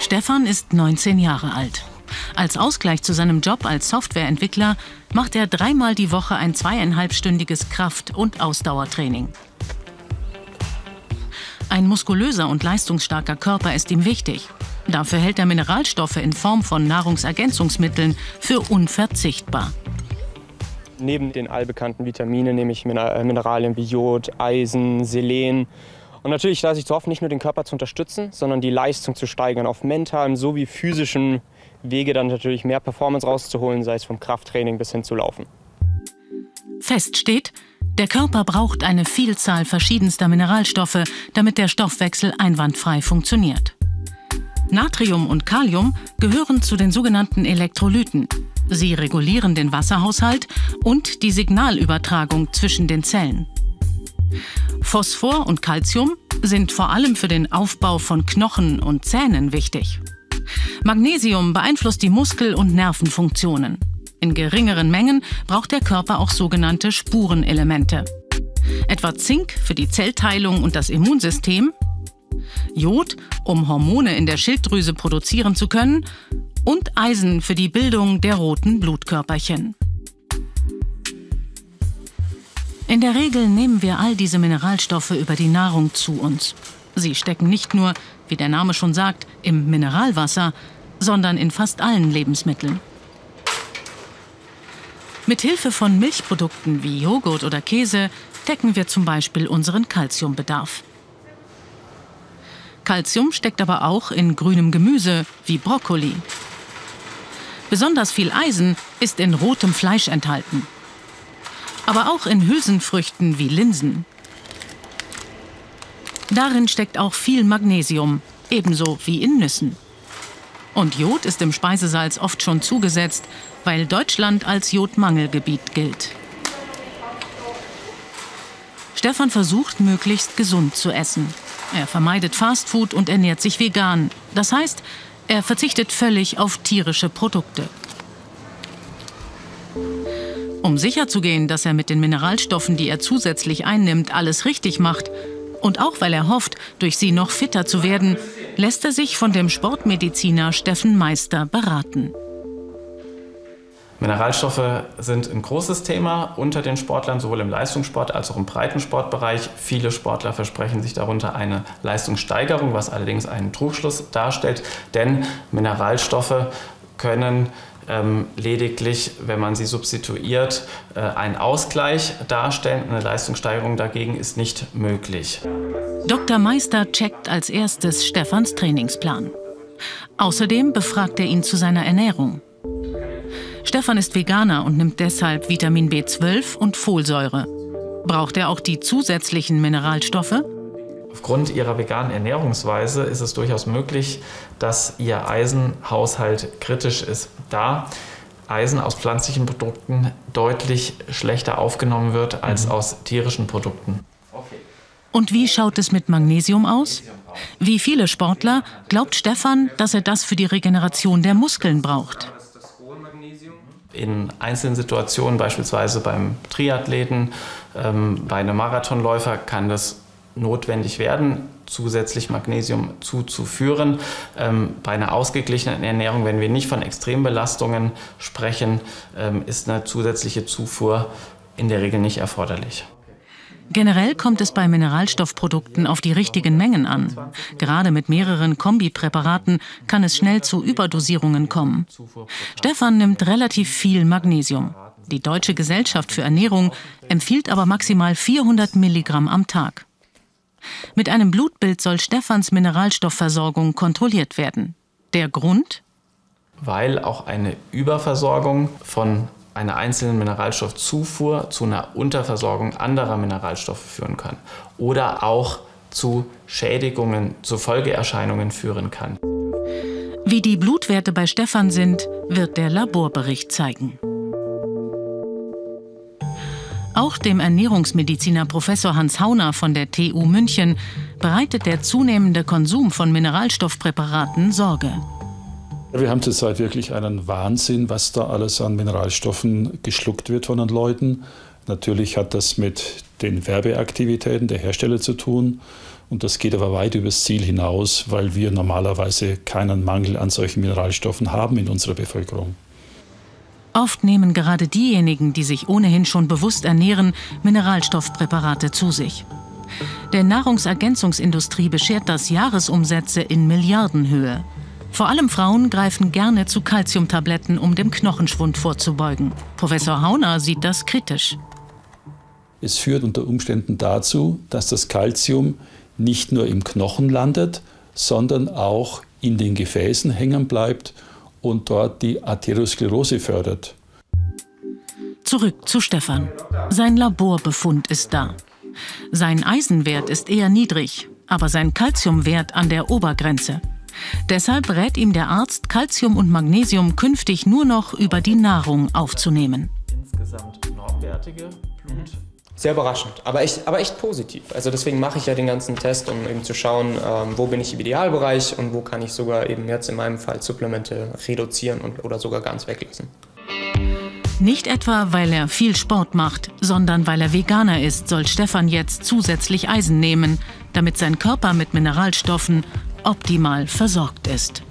Stefan ist 19 Jahre alt. Als Ausgleich zu seinem Job als Softwareentwickler macht er dreimal die Woche ein zweieinhalbstündiges Kraft- und Ausdauertraining. Ein muskulöser und leistungsstarker Körper ist ihm wichtig. Dafür hält er Mineralstoffe in Form von Nahrungsergänzungsmitteln für unverzichtbar. Neben den allbekannten Vitaminen nehme ich äh, Mineralien wie Jod, Eisen, Selen. Und natürlich lasse ich zu hoffen, nicht nur den Körper zu unterstützen, sondern die Leistung zu steigern, auf mentalem sowie physischem Wege dann natürlich mehr Performance rauszuholen, sei es vom Krafttraining bis hin zu Laufen. Fest steht, der Körper braucht eine Vielzahl verschiedenster Mineralstoffe, damit der Stoffwechsel einwandfrei funktioniert. Natrium und Kalium gehören zu den sogenannten Elektrolyten. Sie regulieren den Wasserhaushalt und die Signalübertragung zwischen den Zellen. Phosphor und Calcium sind vor allem für den Aufbau von Knochen und Zähnen wichtig. Magnesium beeinflusst die Muskel- und Nervenfunktionen. In geringeren Mengen braucht der Körper auch sogenannte Spurenelemente. Etwa Zink für die Zellteilung und das Immunsystem, Jod, um Hormone in der Schilddrüse produzieren zu können, und Eisen für die Bildung der roten Blutkörperchen. In der Regel nehmen wir all diese Mineralstoffe über die Nahrung zu uns. Sie stecken nicht nur, wie der Name schon sagt, im Mineralwasser, sondern in fast allen Lebensmitteln. Mit Hilfe von Milchprodukten wie Joghurt oder Käse decken wir zum Beispiel unseren Kalziumbedarf. Calcium steckt aber auch in grünem Gemüse wie Brokkoli. Besonders viel Eisen ist in rotem Fleisch enthalten. Aber auch in Hülsenfrüchten wie Linsen. Darin steckt auch viel Magnesium, ebenso wie in Nüssen. Und Jod ist im Speisesalz oft schon zugesetzt, weil Deutschland als Jodmangelgebiet gilt. Stefan versucht, möglichst gesund zu essen. Er vermeidet Fastfood und ernährt sich vegan. Das heißt, er verzichtet völlig auf tierische Produkte. Um sicherzugehen, dass er mit den Mineralstoffen, die er zusätzlich einnimmt, alles richtig macht, und auch weil er hofft, durch sie noch fitter zu werden, lässt er sich von dem Sportmediziner Steffen Meister beraten. Mineralstoffe sind ein großes Thema unter den Sportlern, sowohl im Leistungssport als auch im Breitensportbereich. Viele Sportler versprechen sich darunter eine Leistungssteigerung, was allerdings einen Trugschluss darstellt, denn Mineralstoffe können ähm, lediglich, wenn man sie substituiert, äh, einen Ausgleich darstellen. Eine Leistungssteigerung dagegen ist nicht möglich. Dr. Meister checkt als erstes Stefans Trainingsplan. Außerdem befragt er ihn zu seiner Ernährung. Stefan ist Veganer und nimmt deshalb Vitamin B12 und Folsäure. Braucht er auch die zusätzlichen Mineralstoffe? Aufgrund ihrer veganen Ernährungsweise ist es durchaus möglich, dass ihr Eisenhaushalt kritisch ist, da Eisen aus pflanzlichen Produkten deutlich schlechter aufgenommen wird als mhm. aus tierischen Produkten. Und wie schaut es mit Magnesium aus? Wie viele Sportler glaubt Stefan, dass er das für die Regeneration der Muskeln braucht? In einzelnen Situationen, beispielsweise beim Triathleten, ähm, bei einem Marathonläufer, kann das notwendig werden, zusätzlich Magnesium zuzuführen. Ähm, bei einer ausgeglichenen Ernährung, wenn wir nicht von Extrembelastungen sprechen, ähm, ist eine zusätzliche Zufuhr in der Regel nicht erforderlich. Generell kommt es bei Mineralstoffprodukten auf die richtigen Mengen an. Gerade mit mehreren Kombipräparaten kann es schnell zu Überdosierungen kommen. Stefan nimmt relativ viel Magnesium. Die Deutsche Gesellschaft für Ernährung empfiehlt aber maximal 400 Milligramm am Tag. Mit einem Blutbild soll Stefans Mineralstoffversorgung kontrolliert werden. Der Grund? Weil auch eine Überversorgung von einer einzelnen Mineralstoffzufuhr zu einer Unterversorgung anderer Mineralstoffe führen kann oder auch zu Schädigungen, zu Folgeerscheinungen führen kann. Wie die Blutwerte bei Stefan sind, wird der Laborbericht zeigen. Auch dem Ernährungsmediziner Professor Hans Hauner von der TU München bereitet der zunehmende Konsum von Mineralstoffpräparaten Sorge. Wir haben zurzeit wirklich einen Wahnsinn, was da alles an Mineralstoffen geschluckt wird von den Leuten. Natürlich hat das mit den Werbeaktivitäten der Hersteller zu tun. Und das geht aber weit übers Ziel hinaus, weil wir normalerweise keinen Mangel an solchen Mineralstoffen haben in unserer Bevölkerung. Oft nehmen gerade diejenigen, die sich ohnehin schon bewusst ernähren, Mineralstoffpräparate zu sich. Der Nahrungsergänzungsindustrie beschert das Jahresumsätze in Milliardenhöhe. Vor allem Frauen greifen gerne zu Calciumtabletten, um dem Knochenschwund vorzubeugen. Professor Hauner sieht das kritisch. Es führt unter Umständen dazu, dass das Calcium nicht nur im Knochen landet, sondern auch in den Gefäßen hängen bleibt und dort die Arteriosklerose fördert. Zurück zu Stefan. Sein Laborbefund ist da. Sein Eisenwert ist eher niedrig, aber sein Calciumwert an der Obergrenze. Deshalb rät ihm der Arzt, Calcium und Magnesium künftig nur noch über die Nahrung aufzunehmen. Insgesamt normwertige Blut. Sehr überraschend, aber echt, aber echt positiv. Also deswegen mache ich ja den ganzen Test, um eben zu schauen, ähm, wo bin ich im Idealbereich und wo kann ich sogar eben jetzt in meinem Fall Supplemente reduzieren und, oder sogar ganz weglassen. Nicht etwa, weil er viel Sport macht, sondern weil er Veganer ist, soll Stefan jetzt zusätzlich Eisen nehmen, damit sein Körper mit Mineralstoffen optimal versorgt ist.